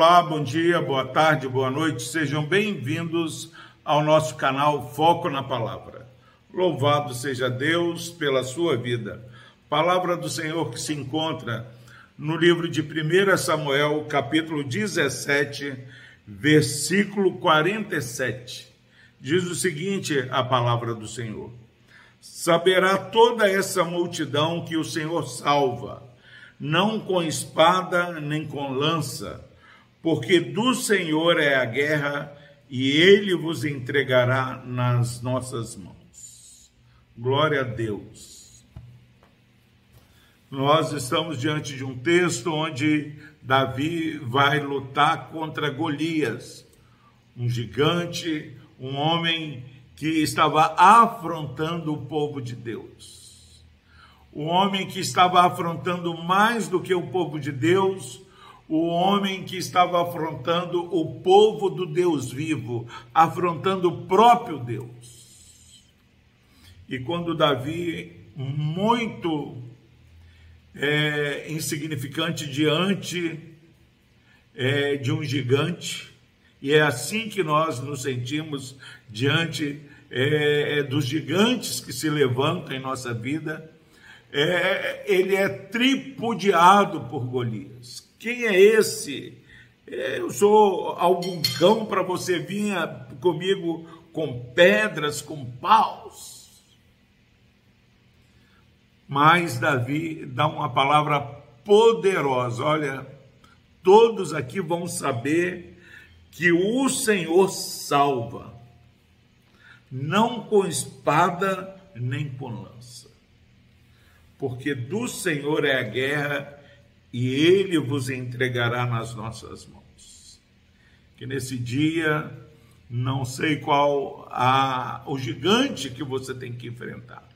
Olá, bom dia, boa tarde, boa noite, sejam bem-vindos ao nosso canal Foco na Palavra. Louvado seja Deus pela sua vida. Palavra do Senhor que se encontra no livro de 1 Samuel, capítulo 17, versículo 47. Diz o seguinte: a palavra do Senhor: Saberá toda essa multidão que o Senhor salva, não com espada nem com lança, porque do Senhor é a guerra e ele vos entregará nas nossas mãos. Glória a Deus. Nós estamos diante de um texto onde Davi vai lutar contra Golias, um gigante, um homem que estava afrontando o povo de Deus. O homem que estava afrontando mais do que o povo de Deus, o homem que estava afrontando o povo do Deus vivo, afrontando o próprio Deus. E quando Davi, muito é, insignificante diante é, de um gigante, e é assim que nós nos sentimos diante é, é dos gigantes que se levantam em nossa vida. É, ele é tripudiado por Golias. Quem é esse? É, eu sou algum cão para você vir comigo com pedras, com paus. Mas Davi dá uma palavra poderosa. Olha, todos aqui vão saber que o Senhor salva, não com espada nem com lança, porque do Senhor é a guerra e ele vos entregará nas nossas mãos. Que nesse dia, não sei qual a, o gigante que você tem que enfrentar.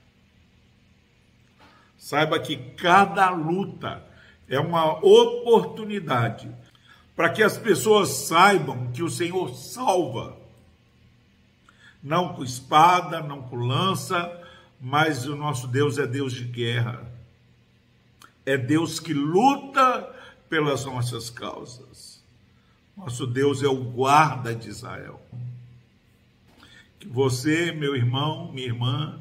Saiba que cada luta é uma oportunidade para que as pessoas saibam que o Senhor salva, não com espada, não com lança, mas o nosso Deus é Deus de guerra. É Deus que luta pelas nossas causas. Nosso Deus é o guarda de Israel. Que você, meu irmão, minha irmã,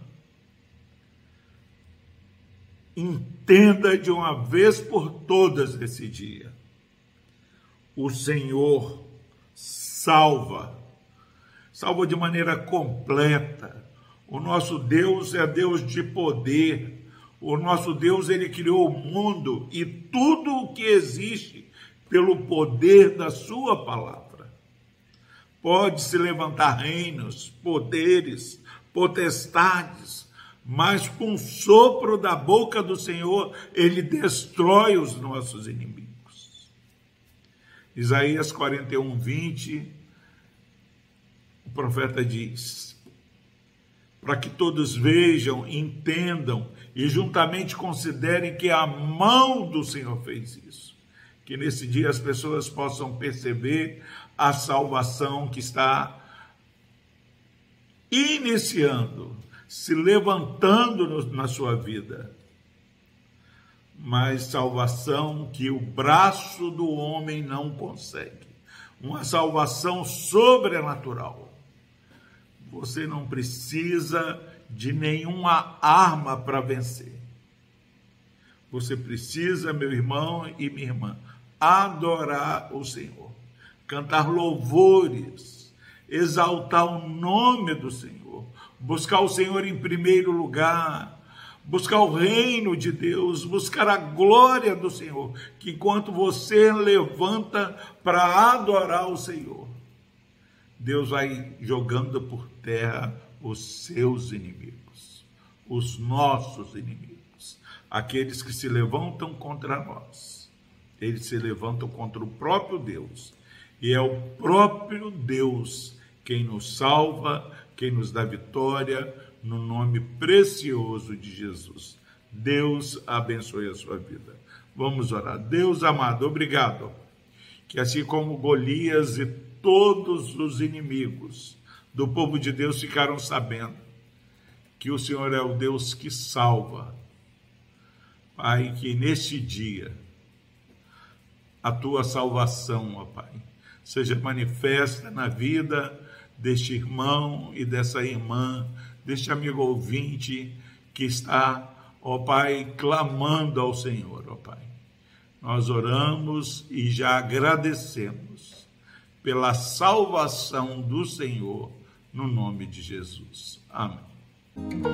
entenda de uma vez por todas esse dia. O Senhor salva, salva de maneira completa. O nosso Deus é Deus de poder, o nosso Deus, ele criou o mundo e tudo o que existe pelo poder da sua palavra. Pode se levantar reinos, poderes, potestades, mas com o sopro da boca do Senhor, ele destrói os nossos inimigos. Isaías 41, 20, o profeta diz: para que todos vejam, entendam e juntamente considerem que a mão do Senhor fez isso. Que nesse dia as pessoas possam perceber a salvação que está iniciando, se levantando na sua vida. Mas salvação que o braço do homem não consegue. Uma salvação sobrenatural. Você não precisa de nenhuma arma para vencer. Você precisa, meu irmão e minha irmã, adorar o Senhor, cantar louvores, exaltar o nome do Senhor, buscar o Senhor em primeiro lugar, buscar o reino de Deus, buscar a glória do Senhor, que enquanto você levanta para adorar o Senhor, Deus vai jogando por terra os seus inimigos, os nossos inimigos, aqueles que se levantam contra nós. Eles se levantam contra o próprio Deus. E é o próprio Deus quem nos salva, quem nos dá vitória, no nome precioso de Jesus. Deus abençoe a sua vida. Vamos orar. Deus amado, obrigado. Que assim como Golias e todos os inimigos do povo de Deus ficaram sabendo que o Senhor é o Deus que salva. Pai, que neste dia a tua salvação, ó Pai. Seja manifesta na vida deste irmão e dessa irmã, deste amigo ouvinte que está, ó Pai, clamando ao Senhor, ó Pai. Nós oramos e já agradecemos pela salvação do Senhor, no nome de Jesus. Amém.